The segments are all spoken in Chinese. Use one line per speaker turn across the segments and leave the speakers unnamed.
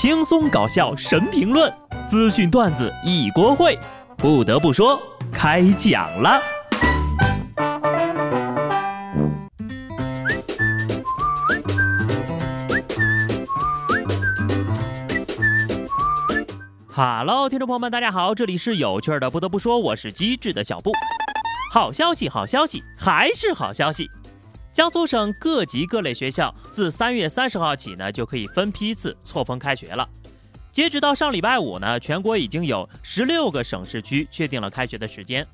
轻松搞笑神评论，资讯段子一锅烩。不得不说，开讲了。哈喽，听众朋友们，大家好，这里是有趣的。不得不说，我是机智的小布。好消息，好消息，还是好消息！江苏省各级各类学校自三月三十号起呢，就可以分批次错峰开学了。截止到上礼拜五呢，全国已经有十六个省市区确定了开学的时间。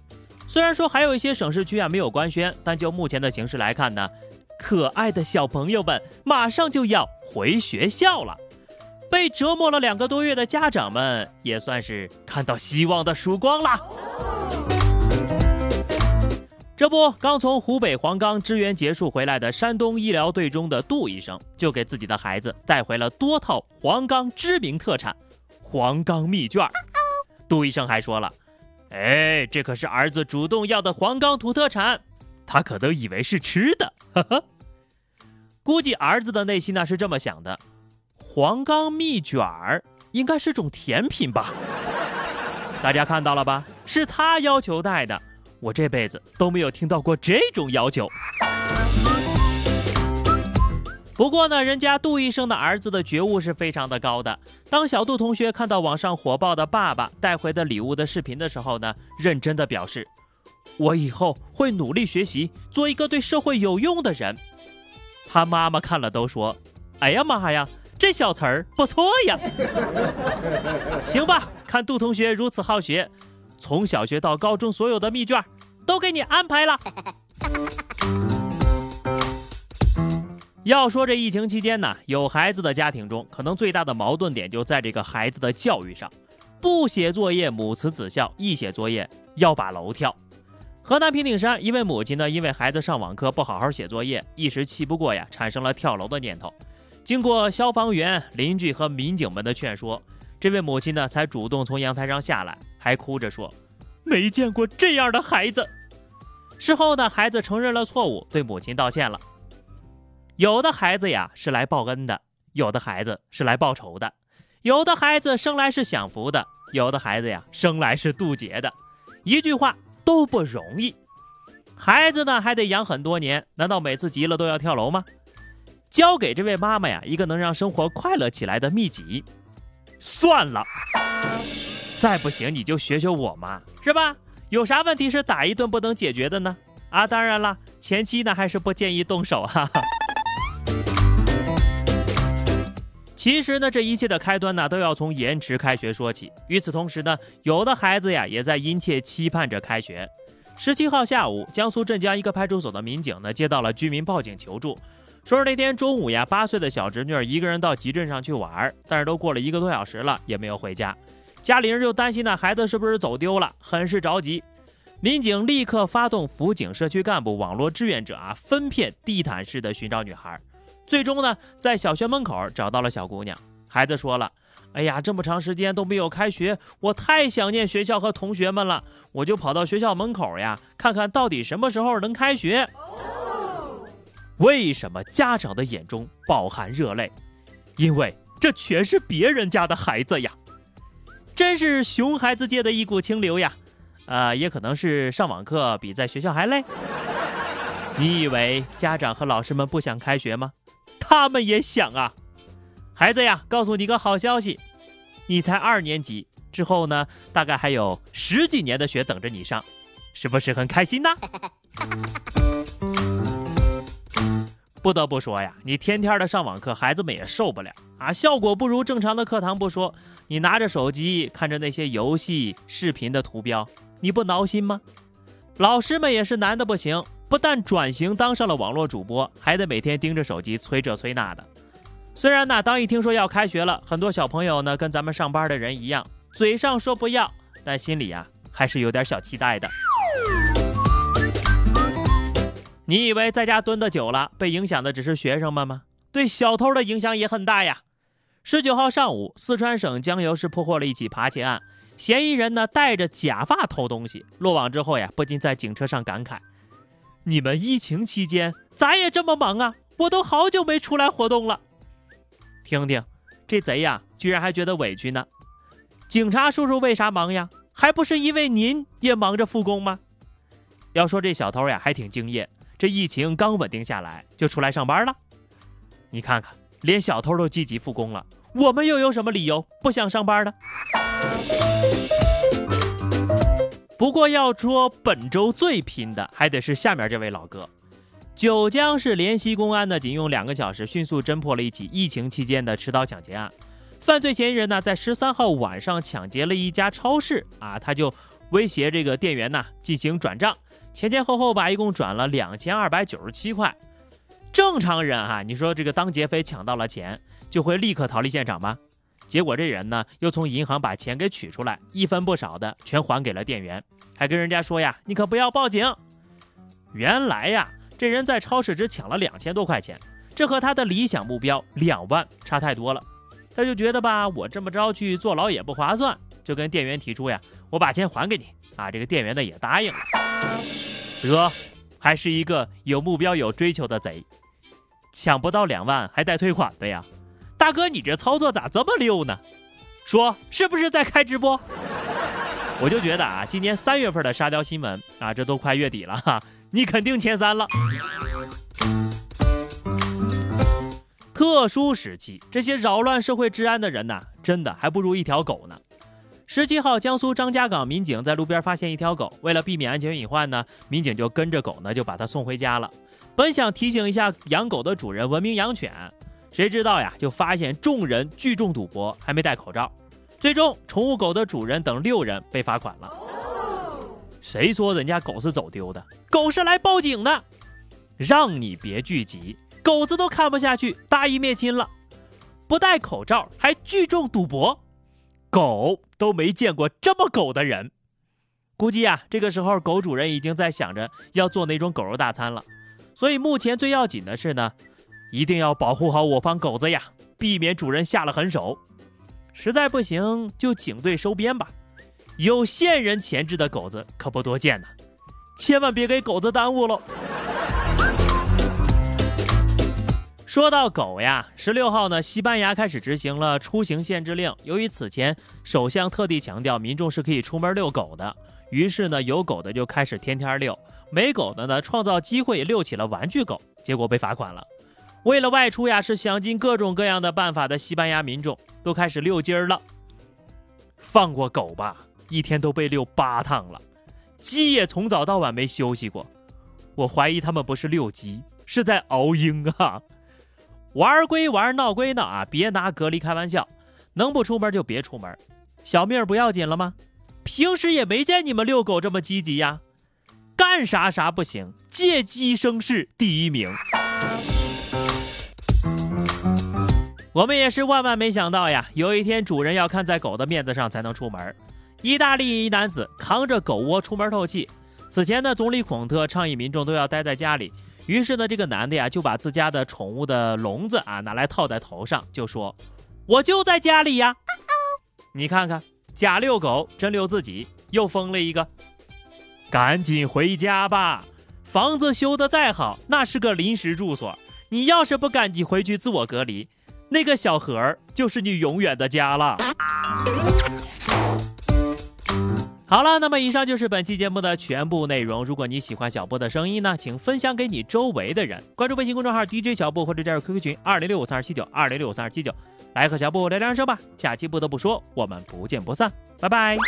虽然说还有一些省市区啊没有官宣，但就目前的形势来看呢，可爱的小朋友们马上就要回学校了。被折磨了两个多月的家长们，也算是看到希望的曙光了。这不，刚从湖北黄冈支援结束回来的山东医疗队中的杜医生，就给自己的孩子带回了多套黄冈知名特产——黄冈蜜卷。杜医生还说了：“哎，这可是儿子主动要的黄冈土特产，他可都以为是吃的。”呵呵，估计儿子的内心呢是这么想的。黄冈蜜卷儿应该是种甜品吧？大家看到了吧？是他要求带的，我这辈子都没有听到过这种要求。不过呢，人家杜医生的儿子的觉悟是非常的高的。当小杜同学看到网上火爆的爸爸带回的礼物的视频的时候呢，认真的表示：“我以后会努力学习，做一个对社会有用的人。”他妈妈看了都说：“哎呀妈呀！”这小词儿不错呀，行吧？看杜同学如此好学，从小学到高中所有的密卷都给你安排了。要说这疫情期间呢，有孩子的家庭中，可能最大的矛盾点就在这个孩子的教育上，不写作业母慈子孝，一写作业要把楼跳。河南平顶山一位母亲呢，因为孩子上网课不好好写作业，一时气不过呀，产生了跳楼的念头。经过消防员、邻居和民警们的劝说，这位母亲呢才主动从阳台上下来，还哭着说：“没见过这样的孩子。”事后呢，孩子承认了错误，对母亲道歉了。有的孩子呀是来报恩的，有的孩子是来报仇的，有的孩子生来是享福的，有的孩子呀生来是渡劫的。一句话都不容易。孩子呢还得养很多年，难道每次急了都要跳楼吗？教给这位妈妈呀一个能让生活快乐起来的秘籍，算了，再不行你就学学我嘛，是吧？有啥问题是打一顿不能解决的呢？啊，当然了，前期呢还是不建议动手哈。其实呢，这一切的开端呢都要从延迟开学说起。与此同时呢，有的孩子呀也在殷切期盼着开学。十七号下午，江苏镇江一个派出所的民警呢接到了居民报警求助。说是那天中午呀，八岁的小侄女一个人到集镇上去玩，但是都过了一个多小时了，也没有回家。家里人就担心那孩子是不是走丢了，很是着急。民警立刻发动辅警、社区干部、网络志愿者啊，分片地毯式的寻找女孩。最终呢，在小学门口找到了小姑娘。孩子说了：“哎呀，这么长时间都没有开学，我太想念学校和同学们了，我就跑到学校门口呀，看看到底什么时候能开学。”为什么家长的眼中饱含热泪？因为这全是别人家的孩子呀！真是熊孩子界的一股清流呀！啊，也可能是上网课比在学校还累。你以为家长和老师们不想开学吗？他们也想啊！孩子呀，告诉你个好消息，你才二年级，之后呢，大概还有十几年的学等着你上，是不是很开心呢？不得不说呀，你天天的上网课，孩子们也受不了啊！效果不如正常的课堂不说，你拿着手机看着那些游戏视频的图标，你不挠心吗？老师们也是难的不行，不但转型当上了网络主播，还得每天盯着手机催这催那的。虽然呢，当一听说要开学了，很多小朋友呢跟咱们上班的人一样，嘴上说不要，但心里呀还是有点小期待的。你以为在家蹲的久了，被影响的只是学生们吗？对小偷的影响也很大呀。十九号上午，四川省江油市破获了一起扒窃案，嫌疑人呢戴着假发偷东西，落网之后呀，不禁在警车上感慨：“你们疫情期间咋也这么忙啊？我都好久没出来活动了。”听听，这贼呀，居然还觉得委屈呢。警察叔叔为啥忙呀？还不是因为您也忙着复工吗？要说这小偷呀，还挺敬业。这疫情刚稳定下来，就出来上班了。你看看，连小偷都积极复工了，我们又有什么理由不想上班呢？不过要说本周最拼的，还得是下面这位老哥。九江市濂溪公安呢，仅用两个小时，迅速侦破了一起疫情期间的持刀抢劫案。犯罪嫌疑人呢，在十三号晚上抢劫了一家超市啊，他就威胁这个店员呢进行转账，前前后后吧，一共转了两千二百九十七块。正常人哈，你说这个当劫匪抢到了钱，就会立刻逃离现场吗？结果这人呢，又从银行把钱给取出来，一分不少的全还给了店员，还跟人家说呀：“你可不要报警。”原来呀，这人在超市只抢了两千多块钱，这和他的理想目标两万差太多了。他就觉得吧，我这么着去坐牢也不划算，就跟店员提出呀，我把钱还给你啊。这个店员呢也答应了。得，还是一个有目标、有追求的贼，抢不到两万还带退款的呀。大哥，你这操作咋这么溜呢？说是不是在开直播？我就觉得啊，今年三月份的沙雕新闻啊，这都快月底了哈，你肯定前三了。特殊时期，这些扰乱社会治安的人呐，真的还不如一条狗呢。十七号，江苏张家港民警在路边发现一条狗，为了避免安全隐患呢，民警就跟着狗呢，就把它送回家了。本想提醒一下养狗的主人文明养犬，谁知道呀，就发现众人聚众赌博，还没戴口罩。最终，宠物狗的主人等六人被罚款了。谁说人家狗是走丢的？狗是来报警的，让你别聚集。狗子都看不下去，大义灭亲了，不戴口罩还聚众赌博，狗都没见过这么狗的人。估计啊，这个时候狗主人已经在想着要做那种狗肉大餐了。所以目前最要紧的是呢，一定要保护好我方狗子呀，避免主人下了狠手。实在不行就警队收编吧，有线人潜质的狗子可不多见呢，千万别给狗子耽误了。说到狗呀，十六号呢，西班牙开始执行了出行限制令。由于此前首相特地强调民众是可以出门遛狗的，于是呢，有狗的就开始天天遛，没狗的呢，创造机会遛起了玩具狗，结果被罚款了。为了外出呀，是想尽各种各样的办法的西班牙民众都开始遛鸡儿了。放过狗吧，一天都被遛八趟了，鸡也从早到晚没休息过。我怀疑他们不是遛鸡，是在熬鹰啊。玩归玩，闹归闹啊！别拿隔离开玩笑，能不出门就别出门，小命不要紧了吗？平时也没见你们遛狗这么积极呀，干啥啥不行，借鸡生事第一名。我们也是万万没想到呀，有一天主人要看在狗的面子上才能出门。意大利一男子扛着狗窝出门透气，此前呢，总理孔特倡议民众都要待在家里。于是呢，这个男的呀，就把自家的宠物的笼子啊拿来套在头上，就说：“我就在家里呀。”你看看，假遛狗真遛自己，又疯了一个。赶紧回家吧，房子修得再好，那是个临时住所。你要是不赶紧回去自我隔离，那个小盒儿就是你永远的家了。好了，那么以上就是本期节目的全部内容。如果你喜欢小布的声音呢，请分享给你周围的人，关注微信公众号 DJ 小布或者加入 QQ 群二零六五三二七九二零六五三二七九，来和小布聊聊人生吧。下期不得不说，我们不见不散，拜拜。